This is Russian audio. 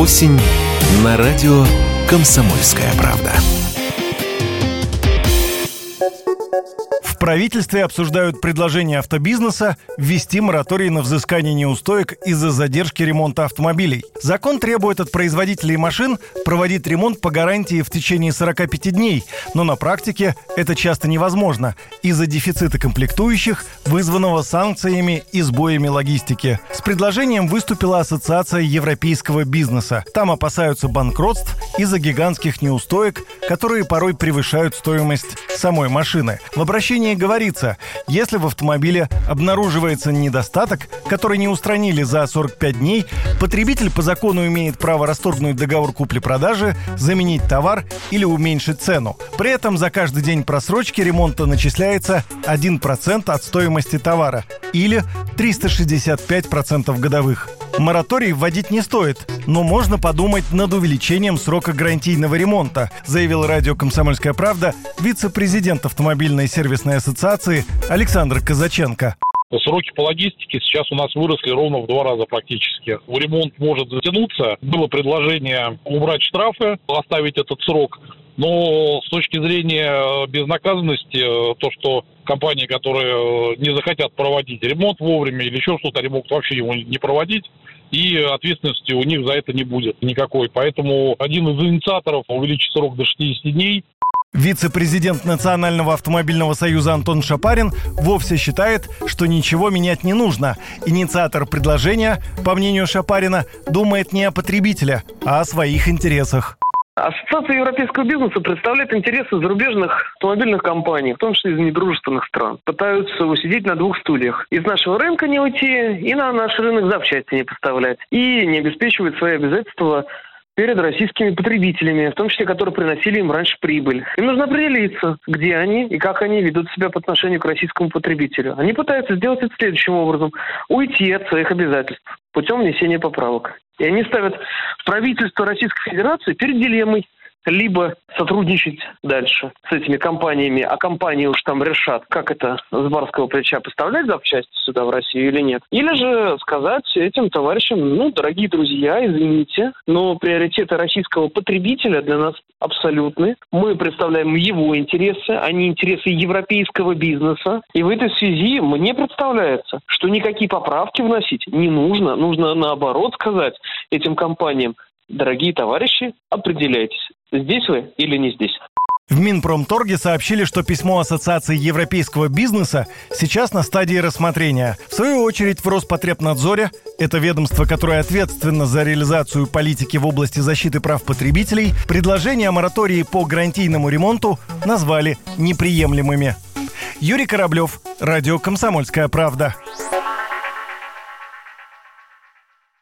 Осень на радио «Комсомольская правда». Правительстве обсуждают предложение автобизнеса ввести мораторий на взыскание неустоек из-за задержки ремонта автомобилей. Закон требует от производителей машин проводить ремонт по гарантии в течение 45 дней, но на практике это часто невозможно из-за дефицита комплектующих, вызванного санкциями и сбоями логистики. С предложением выступила Ассоциация европейского бизнеса. Там опасаются банкротств из-за гигантских неустоек, которые порой превышают стоимость самой машины. В обращении говорится, если в автомобиле обнаруживается недостаток, который не устранили за 45 дней, потребитель по закону имеет право расторгнуть договор купли-продажи, заменить товар или уменьшить цену. При этом за каждый день просрочки ремонта начисляется 1% от стоимости товара или 365% годовых. Мораторий вводить не стоит, но можно подумать над увеличением срока гарантийного ремонта, заявил радио «Комсомольская правда» вице-президент автомобильной сервисной ассоциации Александр Казаченко. Сроки по логистике сейчас у нас выросли ровно в два раза практически. Ремонт может затянуться. Было предложение убрать штрафы, оставить этот срок. Но с точки зрения безнаказанности, то, что компании, которые не захотят проводить ремонт вовремя или еще что-то, они могут вообще его не проводить, и ответственности у них за это не будет никакой. Поэтому один из инициаторов увеличить срок до 60 дней Вице-президент Национального автомобильного союза Антон Шапарин вовсе считает, что ничего менять не нужно. Инициатор предложения, по мнению Шапарина, думает не о потребителе, а о своих интересах. Ассоциация европейского бизнеса представляет интересы зарубежных автомобильных компаний, в том числе из недружественных стран. Пытаются усидеть на двух стульях. Из нашего рынка не уйти и на наш рынок запчасти не поставлять. И не обеспечивают свои обязательства перед российскими потребителями, в том числе, которые приносили им раньше прибыль. Им нужно определиться, где они и как они ведут себя по отношению к российскому потребителю. Они пытаются сделать это следующим образом. Уйти от своих обязательств путем внесения поправок. И они ставят правительство Российской Федерации перед дилеммой либо сотрудничать дальше с этими компаниями, а компании уж там решат, как это с барского плеча поставлять запчасти сюда, в Россию или нет. Или же сказать этим товарищам, ну, дорогие друзья, извините, но приоритеты российского потребителя для нас абсолютны. Мы представляем его интересы, а не интересы европейского бизнеса. И в этой связи мне представляется, что никакие поправки вносить не нужно. Нужно наоборот сказать этим компаниям, дорогие товарищи, определяйтесь, здесь вы или не здесь. В Минпромторге сообщили, что письмо Ассоциации европейского бизнеса сейчас на стадии рассмотрения. В свою очередь в Роспотребнадзоре, это ведомство, которое ответственно за реализацию политики в области защиты прав потребителей, предложения о моратории по гарантийному ремонту назвали неприемлемыми. Юрий Кораблев, Радио «Комсомольская правда».